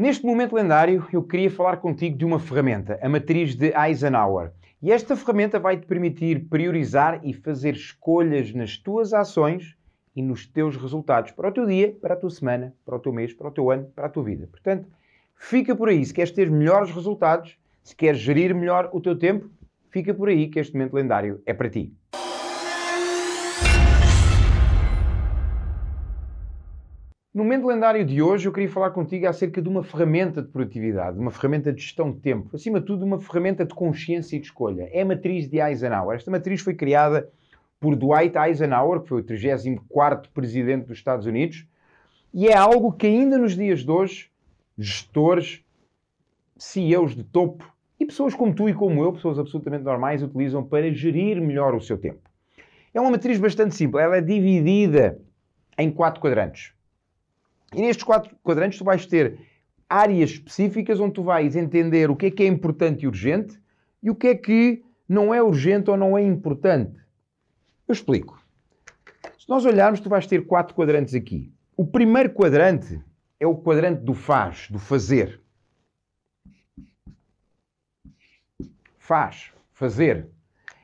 Neste momento lendário, eu queria falar contigo de uma ferramenta, a matriz de Eisenhower. E esta ferramenta vai te permitir priorizar e fazer escolhas nas tuas ações e nos teus resultados para o teu dia, para a tua semana, para o teu mês, para o teu ano, para a tua vida. Portanto, fica por aí. Se queres ter melhores resultados, se queres gerir melhor o teu tempo, fica por aí que este momento lendário é para ti. No momento lendário de hoje, eu queria falar contigo acerca de uma ferramenta de produtividade, uma ferramenta de gestão de tempo, acima de tudo, uma ferramenta de consciência e de escolha. É a matriz de Eisenhower. Esta matriz foi criada por Dwight Eisenhower, que foi o 34 presidente dos Estados Unidos, e é algo que ainda nos dias de hoje, gestores, CEOs de topo e pessoas como tu e como eu, pessoas absolutamente normais, utilizam para gerir melhor o seu tempo. É uma matriz bastante simples, ela é dividida em quatro quadrantes. E nestes quatro quadrantes tu vais ter áreas específicas onde tu vais entender o que é que é importante e urgente e o que é que não é urgente ou não é importante. Eu explico. Se nós olharmos, tu vais ter quatro quadrantes aqui. O primeiro quadrante é o quadrante do faz, do fazer. Faz, fazer.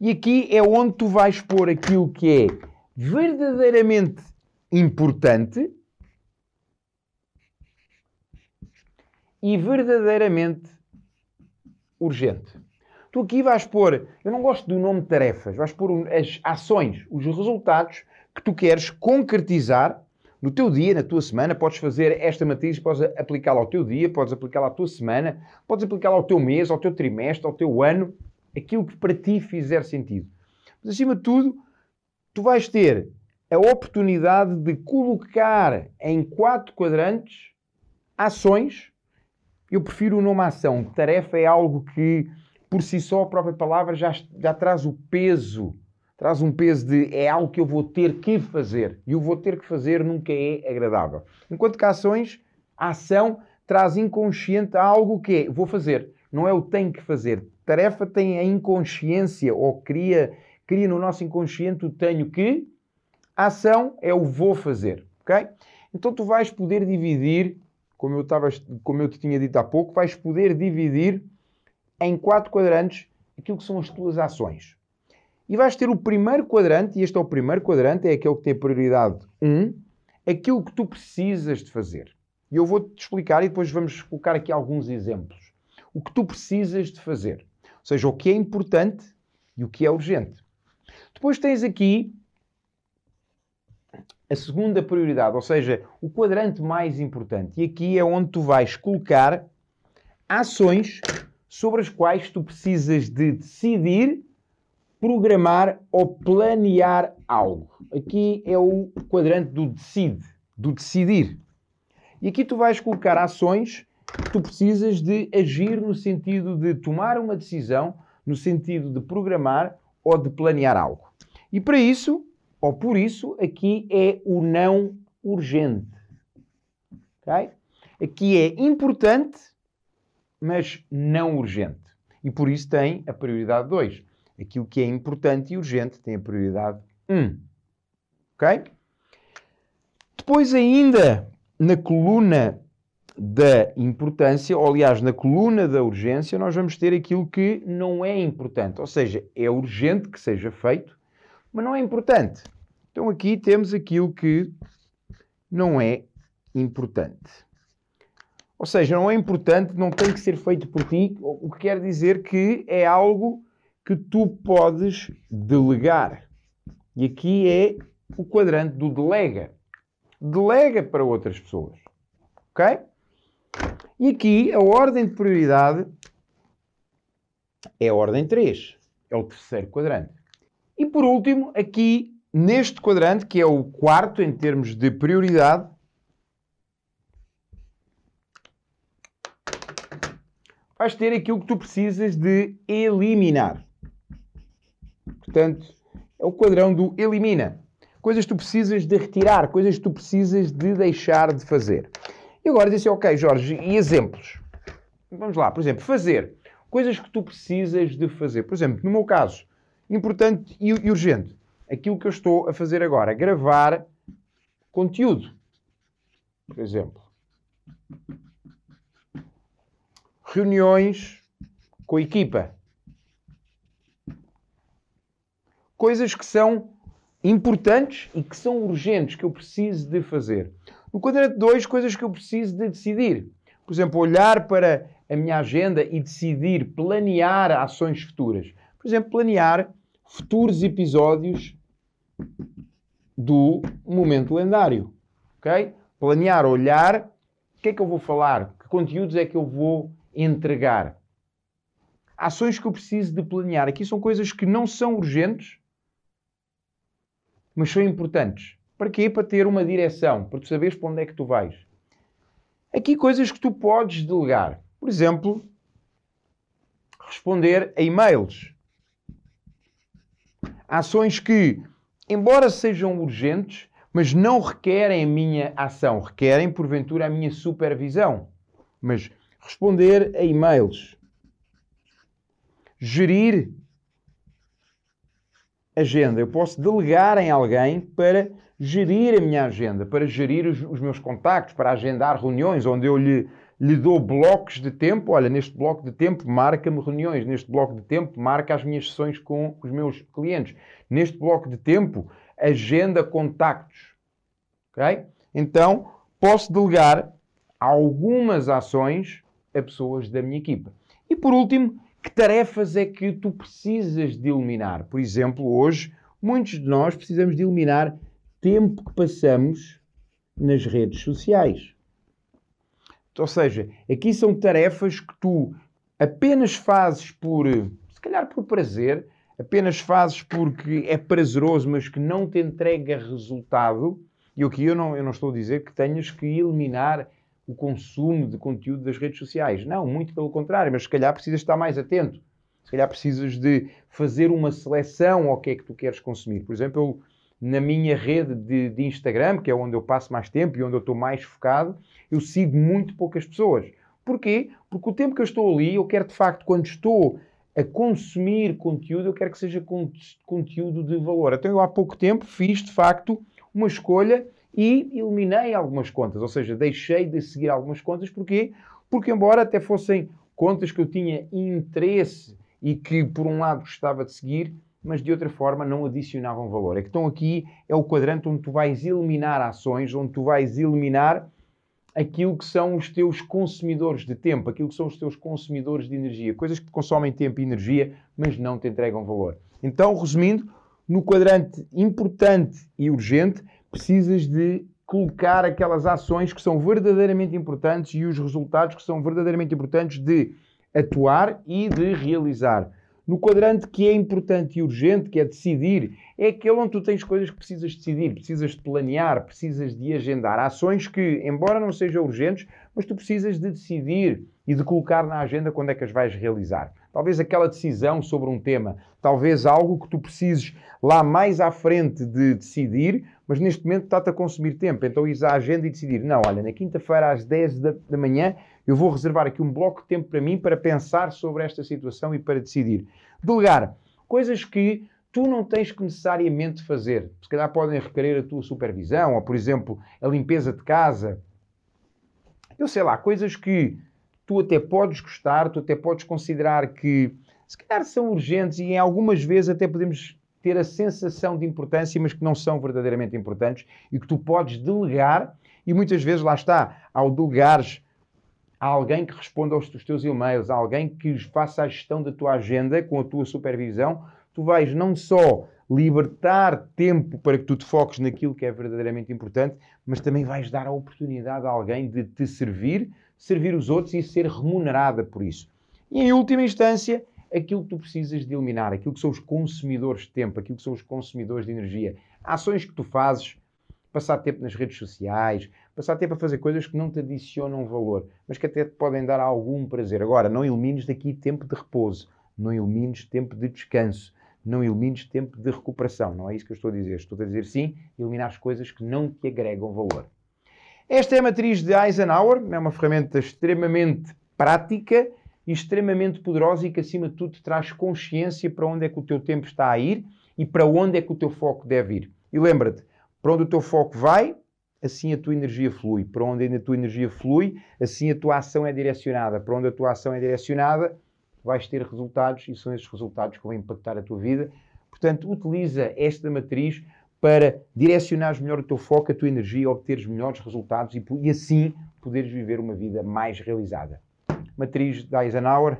E aqui é onde tu vais pôr aquilo que é verdadeiramente importante e verdadeiramente urgente. Tu aqui vais pôr, eu não gosto do nome tarefas, vais pôr as ações, os resultados que tu queres concretizar no teu dia, na tua semana. Podes fazer esta matriz, podes aplicá-la ao teu dia, podes aplicá-la à tua semana, podes aplicá-la ao teu mês, ao teu trimestre, ao teu ano, aquilo que para ti fizer sentido. Mas acima de tudo, tu vais ter a oportunidade de colocar em quatro quadrantes ações eu prefiro o nome ação. Tarefa é algo que, por si só, a própria palavra já, já traz o peso. Traz um peso de é algo que eu vou ter que fazer. E o vou ter que fazer nunca é agradável. Enquanto que ações, a ação traz inconsciente algo que é vou fazer. Não é o tenho que fazer. Tarefa tem a inconsciência ou cria, cria no nosso inconsciente o tenho que. A ação é o vou fazer. Ok? Então tu vais poder dividir como eu, estava, como eu te tinha dito há pouco, vais poder dividir em quatro quadrantes aquilo que são as tuas ações. E vais ter o primeiro quadrante, e este é o primeiro quadrante, é aquele que tem prioridade 1, aquilo que tu precisas de fazer. E eu vou-te explicar e depois vamos colocar aqui alguns exemplos. O que tu precisas de fazer. Ou seja, o que é importante e o que é urgente. Depois tens aqui a segunda prioridade, ou seja, o quadrante mais importante. E aqui é onde tu vais colocar ações sobre as quais tu precisas de decidir, programar ou planear algo. Aqui é o quadrante do decide, do decidir. E aqui tu vais colocar ações que tu precisas de agir no sentido de tomar uma decisão, no sentido de programar ou de planear algo. E para isso, ou por isso, aqui é o não urgente. Okay? Aqui é importante, mas não urgente. E por isso tem a prioridade 2. Aquilo que é importante e urgente tem a prioridade 1. Ok? Depois, ainda na coluna da importância, ou aliás, na coluna da urgência, nós vamos ter aquilo que não é importante. Ou seja, é urgente que seja feito, mas não é importante. Então aqui temos aquilo que não é importante. Ou seja, não é importante, não tem que ser feito por ti, o que quer dizer que é algo que tu podes delegar. E aqui é o quadrante do delega. Delega para outras pessoas. Ok? E aqui a ordem de prioridade é a ordem 3. É o terceiro quadrante. E por último, aqui neste quadrante, que é o quarto em termos de prioridade, vais ter aquilo que tu precisas de eliminar. Portanto, é o quadrão do elimina. Coisas que tu precisas de retirar, coisas que tu precisas de deixar de fazer. E agora diz assim, ok, Jorge, e exemplos? Vamos lá, por exemplo, fazer. Coisas que tu precisas de fazer. Por exemplo, no meu caso, importante e urgente aquilo que eu estou a fazer agora, gravar conteúdo. Por exemplo. reuniões com a equipa. Coisas que são importantes e que são urgentes, que eu preciso de fazer. No quadrante 2, coisas que eu preciso de decidir. Por exemplo, olhar para a minha agenda e decidir, planear ações futuras. Por exemplo, planear futuros episódios do Momento Lendário. Ok? Planear, olhar o que é que eu vou falar, que conteúdos é que eu vou entregar. Ações que eu preciso de planear. Aqui são coisas que não são urgentes, mas são importantes. Para quê? Para ter uma direção, para tu saberes para onde é que tu vais. Aqui coisas que tu podes delegar. Por exemplo, responder a e-mails. Ações que, embora sejam urgentes, mas não requerem a minha ação, requerem, porventura, a minha supervisão. Mas responder a e-mails, gerir agenda. Eu posso delegar em alguém para gerir a minha agenda, para gerir os, os meus contactos, para agendar reuniões onde eu lhe, lhe dou blocos de tempo. Olha, neste bloco de tempo marca-me reuniões, neste bloco de tempo marca as minhas sessões com os meus clientes, neste bloco de tempo agenda contactos. Ok? Então, posso delegar algumas ações a pessoas da minha equipa. E por último, que tarefas é que tu precisas de eliminar? Por exemplo, hoje, muitos de nós precisamos de eliminar tempo que passamos nas redes sociais. Ou seja, aqui são tarefas que tu apenas fazes por, se calhar por prazer, apenas fazes porque é prazeroso, mas que não te entrega resultado. E aqui eu não, eu não estou a dizer que tenhas que eliminar o consumo de conteúdo das redes sociais. Não, muito pelo contrário, mas se calhar precisas estar mais atento. Se calhar precisas de fazer uma seleção ao que é que tu queres consumir. Por exemplo, eu, na minha rede de, de, Instagram, que é onde eu passo mais tempo e onde eu estou mais focado, eu sigo muito poucas pessoas. Porquê? Porque o tempo que eu estou ali, eu quero de facto, quando estou a consumir conteúdo, eu quero que seja conteúdo de valor. Então eu há pouco tempo fiz de facto uma escolha e eliminei algumas contas, ou seja, deixei de seguir algumas contas. Porquê? Porque, embora até fossem contas que eu tinha interesse e que, por um lado, gostava de seguir, mas de outra forma não adicionavam valor. É que então aqui é o quadrante onde tu vais eliminar ações, onde tu vais eliminar aquilo que são os teus consumidores de tempo, aquilo que são os teus consumidores de energia, coisas que consomem tempo e energia, mas não te entregam valor. Então, resumindo, no quadrante importante e urgente, precisas de colocar aquelas ações que são verdadeiramente importantes e os resultados que são verdadeiramente importantes de atuar e de realizar. No quadrante que é importante e urgente, que é decidir, é aquele onde tu tens coisas que precisas decidir, precisas de planear, precisas de agendar. Ações que, embora não sejam urgentes, mas tu precisas de decidir e de colocar na agenda quando é que as vais realizar. Talvez aquela decisão sobre um tema, talvez algo que tu precises lá mais à frente de decidir, mas neste momento está-te a consumir tempo. Então ires à agenda e decidir: não, olha, na quinta-feira às 10 da, da manhã eu vou reservar aqui um bloco de tempo para mim para pensar sobre esta situação e para decidir. Delegar coisas que tu não tens que necessariamente fazer. Se calhar podem requerer a tua supervisão, ou por exemplo, a limpeza de casa. Eu sei lá, coisas que tu até podes gostar, tu até podes considerar que se calhar são urgentes e em algumas vezes até podemos ter a sensação de importância, mas que não são verdadeiramente importantes e que tu podes delegar, e muitas vezes lá está, ao delegares a alguém que responda aos teus e-mails, a alguém que faça a gestão da tua agenda com a tua supervisão, tu vais não só libertar tempo para que tu te foques naquilo que é verdadeiramente importante, mas também vais dar a oportunidade a alguém de te servir, servir os outros e ser remunerada por isso. E em última instância, aquilo que tu precisas de eliminar, aquilo que são os consumidores de tempo, aquilo que são os consumidores de energia. Ações que tu fazes, passar tempo nas redes sociais, passar tempo a fazer coisas que não te adicionam valor, mas que até te podem dar algum prazer. Agora, não elimines daqui tempo de repouso, não elimines tempo de descanso, não elimines tempo de recuperação. Não é isso que eu estou a dizer. Estou a dizer sim, eliminar as coisas que não te agregam valor. Esta é a matriz de Eisenhower, é uma ferramenta extremamente prática e extremamente poderosa e que, acima de tudo, traz consciência para onde é que o teu tempo está a ir e para onde é que o teu foco deve ir. E lembra-te, para onde o teu foco vai, assim a tua energia flui. Para onde a tua energia flui, assim a tua ação é direcionada. Para onde a tua ação é direcionada, vais ter resultados e são esses resultados que vão impactar a tua vida. Portanto, utiliza esta matriz para direcionares melhor o teu foco, a tua energia, obteres melhores resultados e, e assim poderes viver uma vida mais realizada. Matriz da Eisenhower,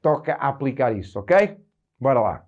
toca a aplicar isso, ok? Bora lá.